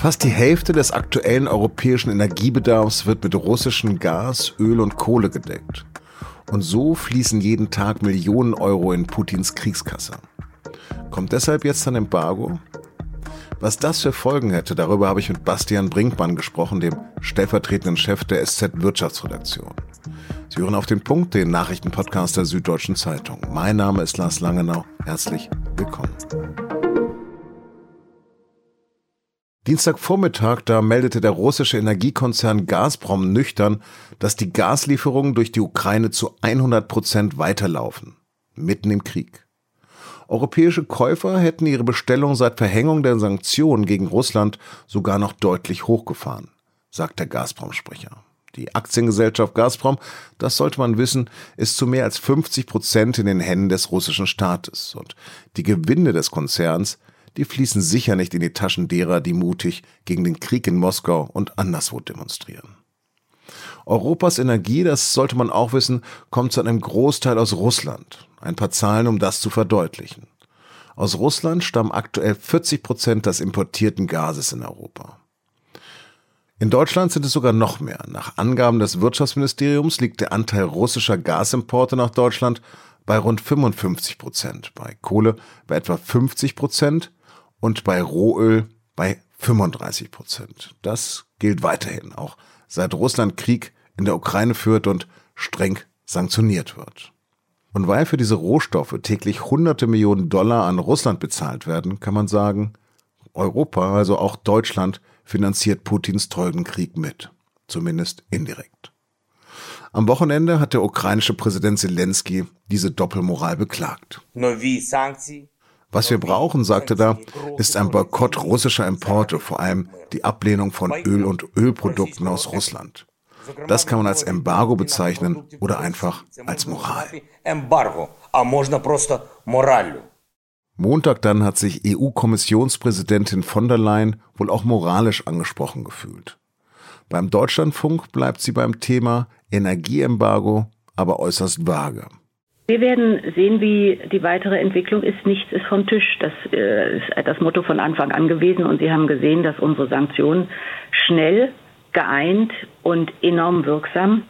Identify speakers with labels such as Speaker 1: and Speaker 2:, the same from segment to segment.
Speaker 1: Fast die Hälfte des aktuellen europäischen Energiebedarfs wird mit russischem Gas, Öl und Kohle gedeckt. Und so fließen jeden Tag Millionen Euro in Putins Kriegskasse. Kommt deshalb jetzt ein Embargo? Was das für Folgen hätte, darüber habe ich mit Bastian Brinkmann gesprochen, dem stellvertretenden Chef der SZ Wirtschaftsredaktion. Sie hören auf den Punkt, den Nachrichtenpodcast der Süddeutschen Zeitung. Mein Name ist Lars Langenau. Herzlich willkommen. Dienstagvormittag, da meldete der russische Energiekonzern Gazprom nüchtern, dass die Gaslieferungen durch die Ukraine zu 100 Prozent weiterlaufen. Mitten im Krieg. Europäische Käufer hätten ihre Bestellung seit Verhängung der Sanktionen gegen Russland sogar noch deutlich hochgefahren, sagt der Gazprom-Sprecher. Die Aktiengesellschaft Gazprom, das sollte man wissen, ist zu mehr als 50 Prozent in den Händen des russischen Staates. Und die Gewinne des Konzerns die fließen sicher nicht in die Taschen derer, die mutig gegen den Krieg in Moskau und anderswo demonstrieren. Europas Energie, das sollte man auch wissen, kommt zu einem Großteil aus Russland. Ein paar Zahlen, um das zu verdeutlichen. Aus Russland stammen aktuell 40 Prozent des importierten Gases in Europa. In Deutschland sind es sogar noch mehr. Nach Angaben des Wirtschaftsministeriums liegt der Anteil russischer Gasimporte nach Deutschland bei rund 55 Prozent, bei Kohle bei etwa 50 Prozent und bei Rohöl bei 35 Prozent. Das gilt weiterhin, auch seit Russland Krieg in der Ukraine führt und streng sanktioniert wird. Und weil für diese Rohstoffe täglich hunderte Millionen Dollar an Russland bezahlt werden, kann man sagen, Europa, also auch Deutschland, finanziert Putins teuren Krieg mit. Zumindest indirekt. Am Wochenende hat der ukrainische Präsident Zelensky diese Doppelmoral beklagt. Was wir brauchen, sagte er, ist ein Boykott russischer Importe, vor allem die Ablehnung von Öl und Ölprodukten aus Russland. Das kann man als Embargo bezeichnen oder einfach als Moral. Montag dann hat sich EU-Kommissionspräsidentin von der Leyen wohl auch moralisch angesprochen gefühlt. Beim Deutschlandfunk bleibt sie beim Thema Energieembargo aber äußerst vage.
Speaker 2: Wir werden sehen, wie die weitere Entwicklung ist. Nichts ist vom Tisch. Das äh, ist das Motto von Anfang an gewesen. Und Sie haben gesehen, dass unsere Sanktionen schnell, geeint und enorm wirksam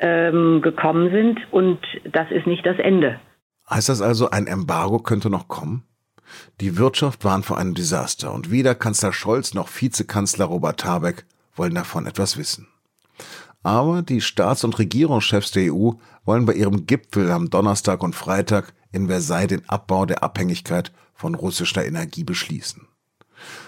Speaker 2: ähm, gekommen sind. Und das ist nicht das Ende.
Speaker 1: Heißt das also, ein Embargo könnte noch kommen? Die Wirtschaft warnt vor einem Desaster und weder Kanzler Scholz noch Vizekanzler Robert Habeck wollen davon etwas wissen. Aber die Staats- und Regierungschefs der EU wollen bei ihrem Gipfel am Donnerstag und Freitag in Versailles den Abbau der Abhängigkeit von russischer Energie beschließen.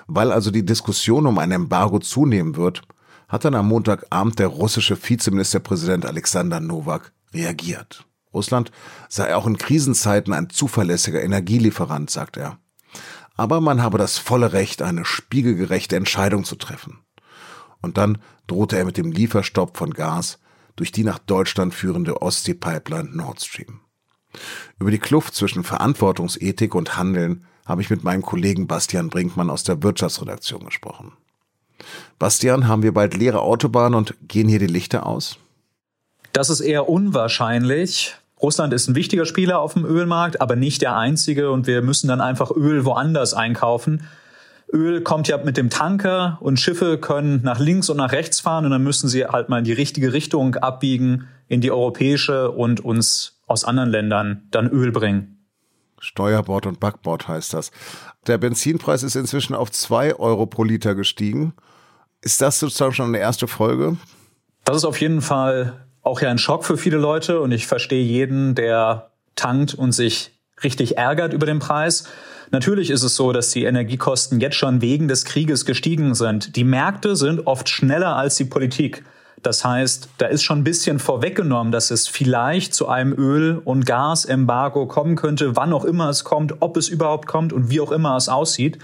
Speaker 1: Weil also die Diskussion um ein Embargo zunehmen wird, hat dann am Montagabend der russische Vizeministerpräsident Alexander Nowak reagiert. Russland sei auch in Krisenzeiten ein zuverlässiger Energielieferant, sagt er. Aber man habe das volle Recht, eine spiegelgerechte Entscheidung zu treffen. Und dann drohte er mit dem Lieferstopp von Gas durch die nach Deutschland führende Ostsee-Pipeline Nord Stream. Über die Kluft zwischen Verantwortungsethik und Handeln habe ich mit meinem Kollegen Bastian Brinkmann aus der Wirtschaftsredaktion gesprochen. Bastian, haben wir bald leere Autobahnen und gehen hier die Lichter aus?
Speaker 3: Das ist eher unwahrscheinlich. Russland ist ein wichtiger Spieler auf dem Ölmarkt, aber nicht der einzige und wir müssen dann einfach Öl woanders einkaufen. Öl kommt ja mit dem Tanker und Schiffe können nach links und nach rechts fahren und dann müssen sie halt mal in die richtige Richtung abbiegen, in die europäische und uns aus anderen Ländern dann Öl bringen.
Speaker 1: Steuerbord und Backbord heißt das. Der Benzinpreis ist inzwischen auf zwei Euro pro Liter gestiegen. Ist das sozusagen schon eine erste Folge?
Speaker 3: Das ist auf jeden Fall auch ja ein Schock für viele Leute und ich verstehe jeden, der tankt und sich richtig ärgert über den Preis. Natürlich ist es so, dass die Energiekosten jetzt schon wegen des Krieges gestiegen sind. Die Märkte sind oft schneller als die Politik. Das heißt, da ist schon ein bisschen vorweggenommen, dass es vielleicht zu einem Öl- und Gasembargo kommen könnte, wann auch immer es kommt, ob es überhaupt kommt und wie auch immer es aussieht.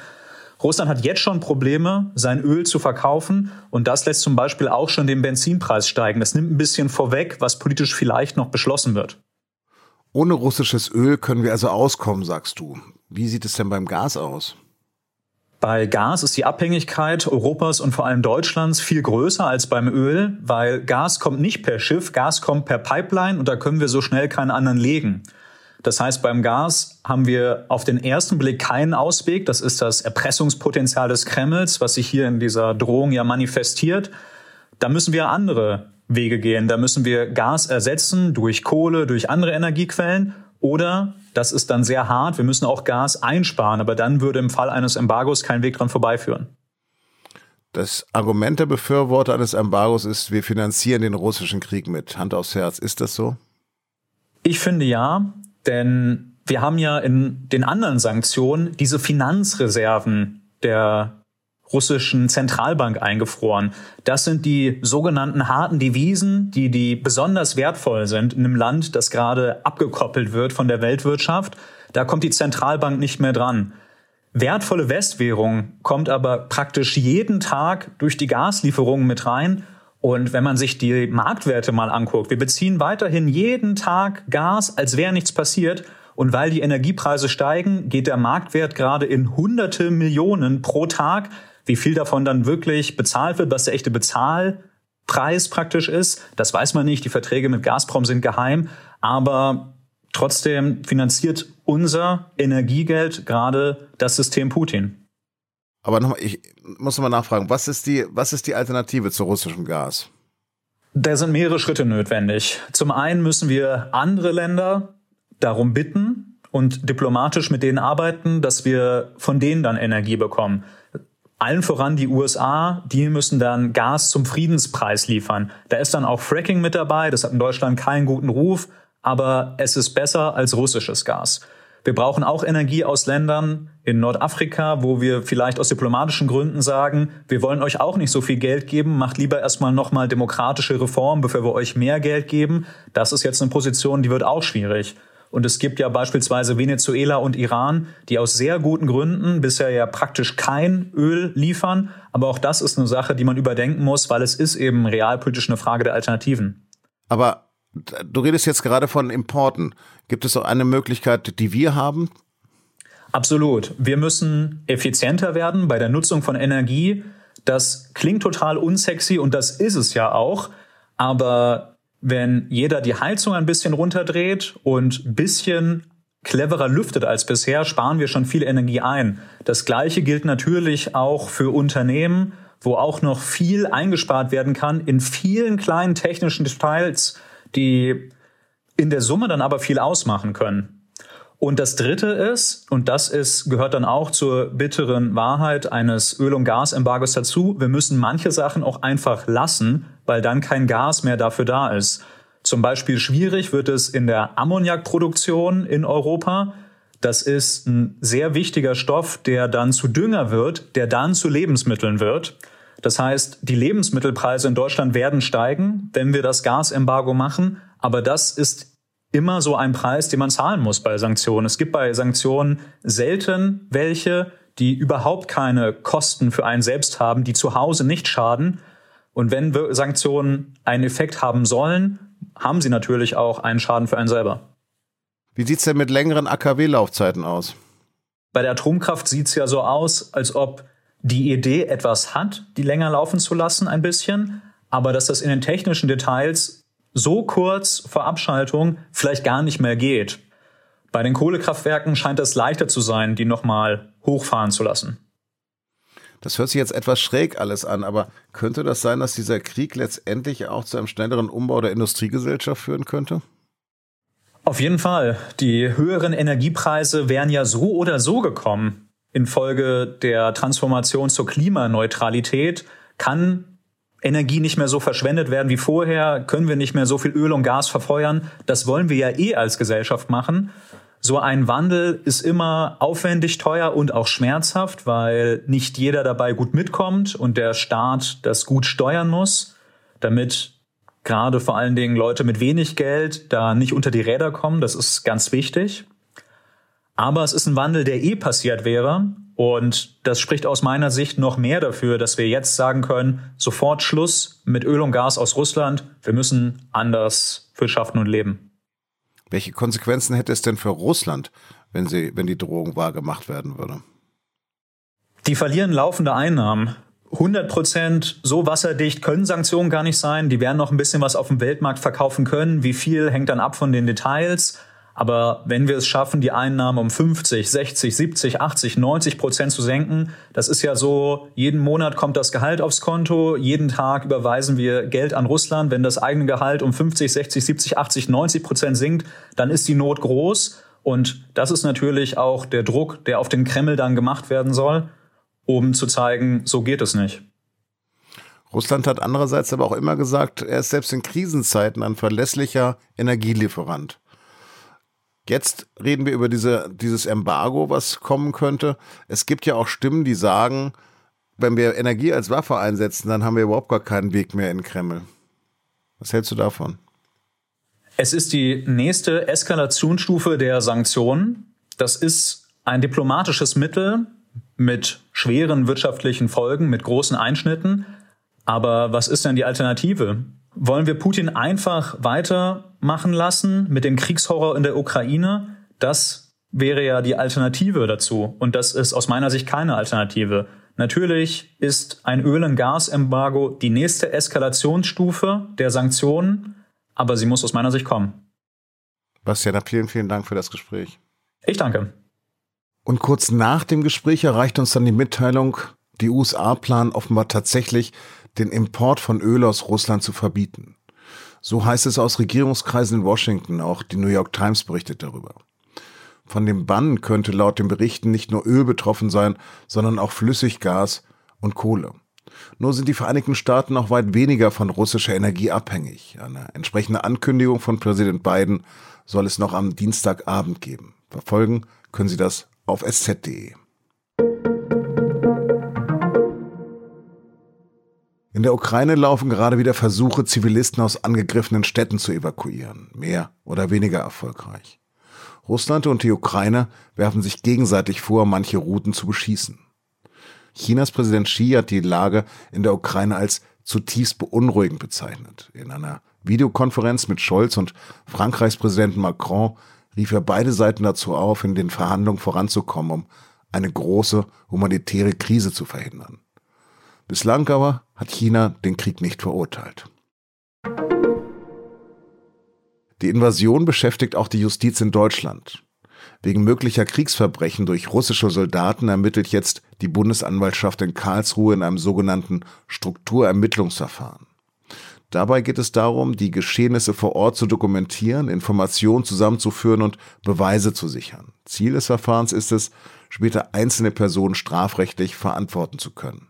Speaker 3: Russland hat jetzt schon Probleme, sein Öl zu verkaufen und das lässt zum Beispiel auch schon den Benzinpreis steigen. Das nimmt ein bisschen vorweg, was politisch vielleicht noch beschlossen wird.
Speaker 1: Ohne russisches Öl können wir also auskommen, sagst du. Wie sieht es denn beim Gas aus?
Speaker 3: Bei Gas ist die Abhängigkeit Europas und vor allem Deutschlands viel größer als beim Öl, weil Gas kommt nicht per Schiff, Gas kommt per Pipeline und da können wir so schnell keinen anderen legen. Das heißt, beim Gas haben wir auf den ersten Blick keinen Ausweg. Das ist das Erpressungspotenzial des Kremls, was sich hier in dieser Drohung ja manifestiert. Da müssen wir andere Wege gehen. Da müssen wir Gas ersetzen durch Kohle, durch andere Energiequellen. Oder, das ist dann sehr hart, wir müssen auch Gas einsparen. Aber dann würde im Fall eines Embargos kein Weg dran vorbeiführen.
Speaker 1: Das Argument der Befürworter eines Embargos ist, wir finanzieren den russischen Krieg mit. Hand aufs Herz. Ist das so?
Speaker 3: Ich finde ja, denn wir haben ja in den anderen Sanktionen diese Finanzreserven der russischen Zentralbank eingefroren. Das sind die sogenannten harten Devisen, die, die besonders wertvoll sind in einem Land, das gerade abgekoppelt wird von der Weltwirtschaft. Da kommt die Zentralbank nicht mehr dran. Wertvolle Westwährung kommt aber praktisch jeden Tag durch die Gaslieferungen mit rein und wenn man sich die Marktwerte mal anguckt, wir beziehen weiterhin jeden Tag Gas, als wäre nichts passiert. Und weil die Energiepreise steigen, geht der Marktwert gerade in hunderte Millionen pro Tag. Wie viel davon dann wirklich bezahlt wird, was der echte Bezahlpreis praktisch ist, das weiß man nicht. Die Verträge mit Gazprom sind geheim. Aber trotzdem finanziert unser Energiegeld gerade das System Putin.
Speaker 1: Aber nochmal, ich muss nochmal nachfragen, was ist die, was ist die Alternative zu russischem Gas?
Speaker 3: Da sind mehrere Schritte notwendig. Zum einen müssen wir andere Länder darum bitten und diplomatisch mit denen arbeiten, dass wir von denen dann Energie bekommen. Allen voran die USA, die müssen dann Gas zum Friedenspreis liefern. Da ist dann auch Fracking mit dabei, das hat in Deutschland keinen guten Ruf, aber es ist besser als russisches Gas. Wir brauchen auch Energie aus Ländern in Nordafrika, wo wir vielleicht aus diplomatischen Gründen sagen, wir wollen euch auch nicht so viel Geld geben, macht lieber erstmal nochmal demokratische Reformen, bevor wir euch mehr Geld geben. Das ist jetzt eine Position, die wird auch schwierig. Und es gibt ja beispielsweise Venezuela und Iran, die aus sehr guten Gründen bisher ja praktisch kein Öl liefern. Aber auch das ist eine Sache, die man überdenken muss, weil es ist eben realpolitisch eine Frage der Alternativen.
Speaker 1: Aber du redest jetzt gerade von Importen. Gibt es auch eine Möglichkeit, die wir haben?
Speaker 3: Absolut. Wir müssen effizienter werden bei der Nutzung von Energie. Das klingt total unsexy und das ist es ja auch. Aber wenn jeder die Heizung ein bisschen runterdreht und bisschen cleverer lüftet als bisher, sparen wir schon viel Energie ein. Das Gleiche gilt natürlich auch für Unternehmen, wo auch noch viel eingespart werden kann in vielen kleinen technischen Details, die in der Summe dann aber viel ausmachen können. Und das dritte ist, und das ist, gehört dann auch zur bitteren Wahrheit eines Öl- und Gasembargos dazu, wir müssen manche Sachen auch einfach lassen, weil dann kein Gas mehr dafür da ist. Zum Beispiel schwierig wird es in der Ammoniakproduktion in Europa. Das ist ein sehr wichtiger Stoff, der dann zu Dünger wird, der dann zu Lebensmitteln wird. Das heißt, die Lebensmittelpreise in Deutschland werden steigen, wenn wir das Gasembargo machen. Aber das ist immer so ein Preis, den man zahlen muss bei Sanktionen. Es gibt bei Sanktionen selten welche, die überhaupt keine Kosten für einen selbst haben, die zu Hause nicht schaden. Und wenn Sanktionen einen Effekt haben sollen, haben sie natürlich auch einen Schaden für einen selber.
Speaker 1: Wie sieht's denn mit längeren AKW-Laufzeiten aus?
Speaker 3: Bei der Atomkraft sieht's ja so aus, als ob die Idee etwas hat, die länger laufen zu lassen, ein bisschen, aber dass das in den technischen Details so kurz vor Abschaltung vielleicht gar nicht mehr geht. Bei den Kohlekraftwerken scheint es leichter zu sein, die nochmal hochfahren zu lassen.
Speaker 1: Das hört sich jetzt etwas schräg alles an, aber könnte das sein, dass dieser Krieg letztendlich auch zu einem schnelleren Umbau der Industriegesellschaft führen könnte?
Speaker 3: Auf jeden Fall. Die höheren Energiepreise wären ja so oder so gekommen. Infolge der Transformation zur Klimaneutralität kann Energie nicht mehr so verschwendet werden wie vorher, können wir nicht mehr so viel Öl und Gas verfeuern. Das wollen wir ja eh als Gesellschaft machen. So ein Wandel ist immer aufwendig, teuer und auch schmerzhaft, weil nicht jeder dabei gut mitkommt und der Staat das gut steuern muss, damit gerade vor allen Dingen Leute mit wenig Geld da nicht unter die Räder kommen. Das ist ganz wichtig. Aber es ist ein Wandel, der eh passiert wäre und das spricht aus meiner Sicht noch mehr dafür, dass wir jetzt sagen können, sofort Schluss mit Öl und Gas aus Russland. Wir müssen anders wirtschaften und leben.
Speaker 1: Welche Konsequenzen hätte es denn für Russland, wenn sie, wenn die Drohung wahrgemacht werden würde?
Speaker 3: Die verlieren laufende Einnahmen. 100 Prozent so wasserdicht können Sanktionen gar nicht sein. Die werden noch ein bisschen was auf dem Weltmarkt verkaufen können. Wie viel hängt dann ab von den Details. Aber wenn wir es schaffen, die Einnahmen um 50, 60, 70, 80, 90 Prozent zu senken, das ist ja so, jeden Monat kommt das Gehalt aufs Konto, jeden Tag überweisen wir Geld an Russland. Wenn das eigene Gehalt um 50, 60, 70, 80, 90 Prozent sinkt, dann ist die Not groß. Und das ist natürlich auch der Druck, der auf den Kreml dann gemacht werden soll, um zu zeigen, so geht es nicht.
Speaker 1: Russland hat andererseits aber auch immer gesagt, er ist selbst in Krisenzeiten ein verlässlicher Energielieferant. Jetzt reden wir über diese, dieses Embargo, was kommen könnte. Es gibt ja auch Stimmen, die sagen, wenn wir Energie als Waffe einsetzen, dann haben wir überhaupt gar keinen Weg mehr in Kreml. Was hältst du davon?
Speaker 3: Es ist die nächste Eskalationsstufe der Sanktionen. Das ist ein diplomatisches Mittel mit schweren wirtschaftlichen Folgen, mit großen Einschnitten. Aber was ist denn die Alternative? Wollen wir Putin einfach weitermachen lassen mit dem Kriegshorror in der Ukraine? Das wäre ja die Alternative dazu. Und das ist aus meiner Sicht keine Alternative. Natürlich ist ein Öl- und Gasembargo die nächste Eskalationsstufe der Sanktionen, aber sie muss aus meiner Sicht kommen.
Speaker 1: Bastian, vielen, vielen Dank für das Gespräch.
Speaker 3: Ich danke.
Speaker 1: Und kurz nach dem Gespräch erreicht uns dann die Mitteilung, die USA planen offenbar tatsächlich den Import von Öl aus Russland zu verbieten. So heißt es aus Regierungskreisen in Washington, auch die New York Times berichtet darüber. Von dem Bann könnte laut den Berichten nicht nur Öl betroffen sein, sondern auch Flüssiggas und Kohle. Nur sind die Vereinigten Staaten auch weit weniger von russischer Energie abhängig. Eine entsprechende Ankündigung von Präsident Biden soll es noch am Dienstagabend geben. Verfolgen können Sie das auf sz.de. In der Ukraine laufen gerade wieder Versuche, Zivilisten aus angegriffenen Städten zu evakuieren, mehr oder weniger erfolgreich. Russland und die Ukraine werfen sich gegenseitig vor, manche Routen zu beschießen. Chinas Präsident Xi hat die Lage in der Ukraine als zutiefst beunruhigend bezeichnet. In einer Videokonferenz mit Scholz und Frankreichs Präsidenten Macron rief er beide Seiten dazu auf, in den Verhandlungen voranzukommen, um eine große humanitäre Krise zu verhindern. Bislang aber hat China den Krieg nicht verurteilt. Die Invasion beschäftigt auch die Justiz in Deutschland. Wegen möglicher Kriegsverbrechen durch russische Soldaten ermittelt jetzt die Bundesanwaltschaft in Karlsruhe in einem sogenannten Strukturermittlungsverfahren. Dabei geht es darum, die Geschehnisse vor Ort zu dokumentieren, Informationen zusammenzuführen und Beweise zu sichern. Ziel des Verfahrens ist es, später einzelne Personen strafrechtlich verantworten zu können.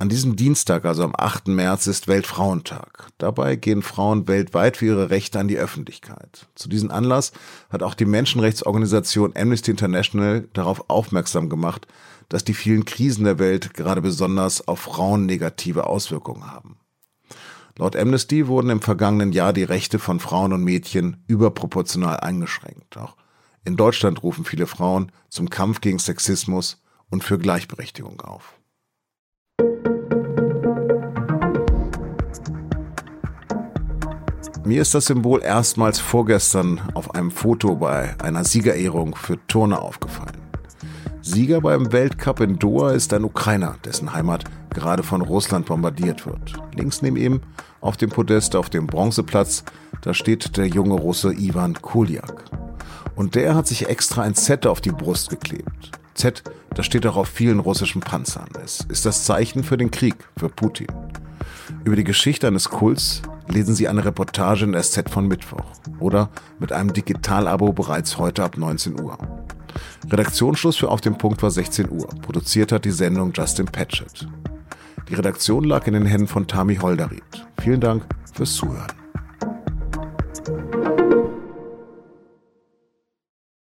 Speaker 1: An diesem Dienstag, also am 8. März, ist Weltfrauentag. Dabei gehen Frauen weltweit für ihre Rechte an die Öffentlichkeit. Zu diesem Anlass hat auch die Menschenrechtsorganisation Amnesty International darauf aufmerksam gemacht, dass die vielen Krisen der Welt gerade besonders auf Frauen negative Auswirkungen haben. Laut Amnesty wurden im vergangenen Jahr die Rechte von Frauen und Mädchen überproportional eingeschränkt. Auch in Deutschland rufen viele Frauen zum Kampf gegen Sexismus und für Gleichberechtigung auf. Mir ist das Symbol erstmals vorgestern auf einem Foto bei einer Siegerehrung für Turner aufgefallen. Sieger beim Weltcup in Doha ist ein Ukrainer, dessen Heimat gerade von Russland bombardiert wird. Links neben ihm auf dem Podest auf dem Bronzeplatz, da steht der junge Russe Ivan Kuliak. Und der hat sich extra ein Z auf die Brust geklebt. Z, das steht auch auf vielen russischen Panzern. Es ist das Zeichen für den Krieg, für Putin. Über die Geschichte eines Kults lesen Sie eine Reportage in der SZ von Mittwoch oder mit einem Digitalabo bereits heute ab 19 Uhr. Redaktionsschluss für Auf dem Punkt war 16 Uhr. Produziert hat die Sendung Justin Patchett. Die Redaktion lag in den Händen von Tami Holderried. Vielen Dank fürs Zuhören.